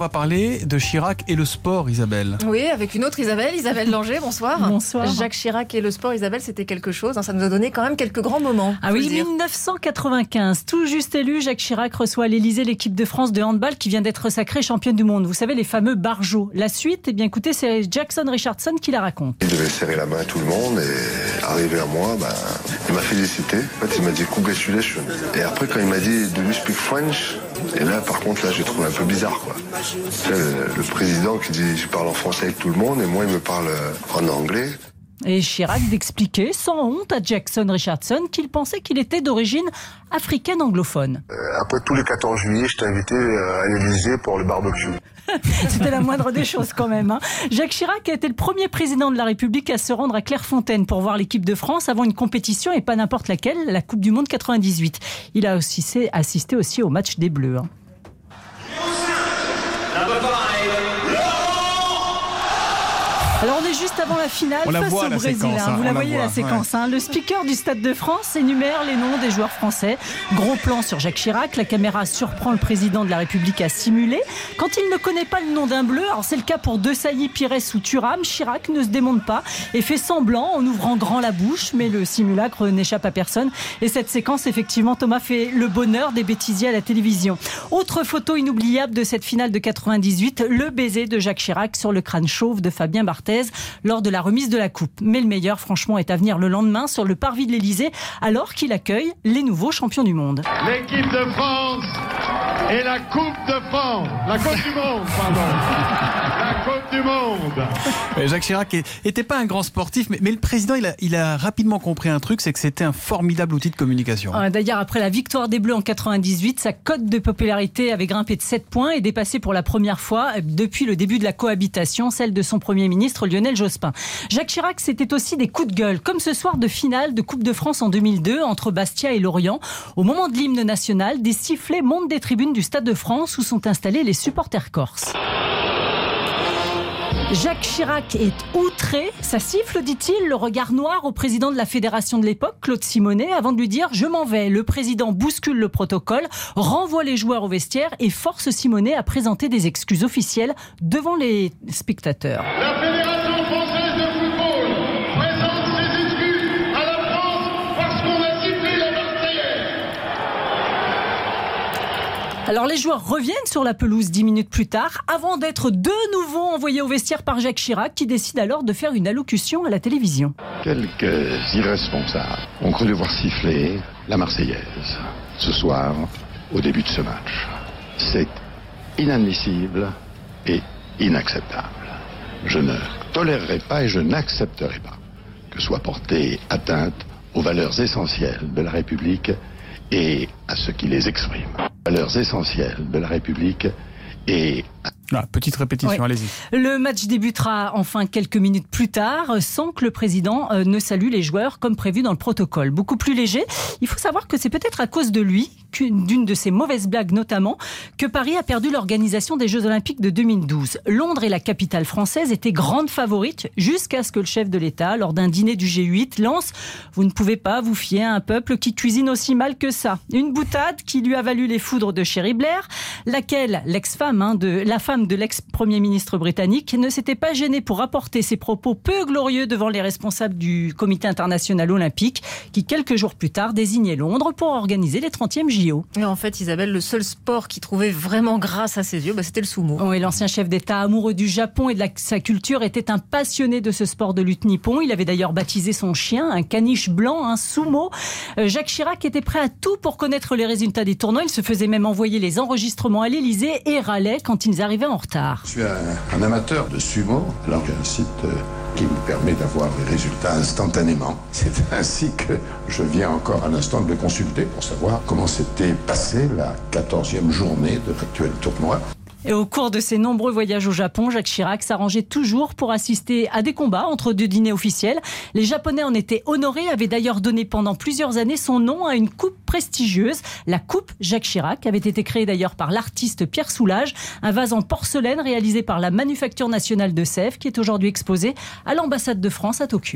On va parler de Chirac et le sport, Isabelle. Oui, avec une autre Isabelle, Isabelle Langer, bonsoir. Bonsoir. Jacques Chirac et le sport, Isabelle, c'était quelque chose. hein, Ça nous a donné quand même quelques grands moments. Ah oui, le dire. 1995, tout juste élu, Jacques Chirac reçoit à l'Elysée l'équipe de France de handball qui vient d'être sacrée championne du monde. Vous savez, les fameux barjots. La suite, eh bien écoutez, c'est Jackson Richardson qui la raconte. Il devait serrer la main à tout le monde et arrivé à moi, ben, il m'a félicité. En fait, il m'a dit congratulations. Et après, quand il m'a dit do you speak French? Et là, par contre, là, j'ai trouvé un peu bizarre, quoi. Le, le président qui dit je parle en français avec tout le monde et moi, il me parle euh, en anglais. Et Chirac d'expliquer sans honte à Jackson Richardson qu'il pensait qu'il était d'origine africaine anglophone. Euh, Après, tous les 14 juillet, je t'ai invité euh, à l'Élysée pour le barbecue. C'était la moindre des choses quand même. hein. Jacques Chirac a été le premier président de la République à se rendre à Clairefontaine pour voir l'équipe de France avant une compétition et pas n'importe laquelle, la Coupe du Monde 98. Il a aussi assisté aussi au match des Bleus. hein. Alors on est juste avant la finale On face voit, au Brésil. séquence, hein. hein, Vous la la voyez voit, la séquence. hein. Le speaker du Stade de France énumère les noms des joueurs français. Gros plan sur Jacques Chirac. La caméra surprend le président de la République à simuler. Quand il ne connaît pas le nom d'un bleu, alors c'est le cas pour De Sailly, Pires ou Thuram, Chirac ne se démonte pas et fait semblant en ouvrant grand la bouche, mais le simulacre n'échappe à personne. Et cette séquence, effectivement, Thomas fait le bonheur des bêtisiers à la télévision. Autre photo inoubliable de cette finale de 98, le baiser de Jacques Chirac sur le crâne chauve de Fabien Barthez lors de la remise de la coupe. Mais le meilleur, franchement, est à venir le lendemain sur le parvis de l'Elysée, alors qu'il accueille les nouveaux champions du monde. l'équipe de France et la Coupe de France. La Coupe du Monde, pardon. Coupe du Monde. Euh, Jacques Chirac n'était pas un grand sportif, mais, mais le président, il a, il a rapidement compris un truc, c'est que c'était un formidable outil de communication. Euh, D'ailleurs, après la victoire des Bleus en 98, sa cote de popularité avait grimpé de 7 points et dépassé pour la première fois euh, depuis le début de la cohabitation, celle de son Premier ministre Lionel Jospin. Jacques Chirac, c'était aussi des coups de gueule, comme ce soir de finale de Coupe de France en 2002 entre Bastia et Lorient. Au moment de l'hymne national, des sifflets montent des tribunes du Stade de France où sont installés les supporters corses. Jacques Chirac est outré. Ça siffle, dit-il, le regard noir au président de la fédération de l'époque, Claude Simonet, avant de lui dire Je m'en vais. Le président bouscule le protocole, renvoie les joueurs au vestiaire et force Simonet à présenter des excuses officielles devant les spectateurs. Alors les joueurs reviennent sur la pelouse dix minutes plus tard, avant d'être de nouveau envoyés au vestiaire par Jacques Chirac, qui décide alors de faire une allocution à la télévision. Quelques irresponsables ont cru devoir siffler la Marseillaise ce soir au début de ce match. C'est inadmissible et inacceptable. Je ne tolérerai pas et je n'accepterai pas que soit portée atteinte aux valeurs essentielles de la République et à ceux qui les expriment. Valeurs essentielles de la République et Ah, petite répétition, Ouais. allez-y. Le match débutera enfin quelques minutes plus tard, sans que le président euh, ne salue les joueurs comme prévu dans le protocole. Beaucoup plus léger. Il faut savoir que c'est peut-être à cause de lui, d'une de ses mauvaises blagues notamment, que Paris a perdu l'organisation des Jeux Olympiques de 2012. Londres et la capitale française étaient grandes favorites jusqu'à ce que le chef de l'État, lors d'un dîner du G8, lance Vous ne pouvez pas vous fier à un peuple qui cuisine aussi mal que ça. Une boutade qui lui a valu les foudres de Sherry Blair, laquelle l'ex-femme hein, de la femme de l'ex-premier ministre britannique ne s'était pas gênée pour rapporter ses propos peu glorieux devant les responsables du Comité international olympique, qui quelques jours plus tard désignait Londres pour organiser les 30e JO. Et en fait, Isabelle, le seul sport qui trouvait vraiment grâce à ses yeux, bah, c'était le sumo. Et l'ancien chef d'État amoureux du Japon et de la- sa culture était un passionné de ce sport de lutte nippon. Il avait d'ailleurs baptisé son chien un caniche blanc, un sumo. Euh, Jacques Chirac était prêt à tout pour connaître les résultats des tournois. Il se faisait même envoyer les enregistrements à l'Élysée et râlait quand ils arrivaient Je suis un, un amateur de sumo, alors j'ai un site euh, qui me permet d'avoir les résultats instantanément. C'est ainsi que je viens encore à l'instant de le consulter pour savoir comment s'était passée la 14e journée de l'actuel tournoi. Et au cours de ses nombreux voyages au Japon, Jacques Chirac s'arrangeait toujours pour assister à des combats entre deux dîners officiels. Les Japonais en étaient honorés, avaient d'ailleurs donné pendant plusieurs années son nom à une coupe prestigieuse. La coupe Jacques Chirac avait été créée d'ailleurs par l'artiste Pierre Soulages, un vase en porcelaine réalisé par la Manufacture nationale de Sèvres qui est aujourd'hui exposé à l'ambassade de France à Tokyo.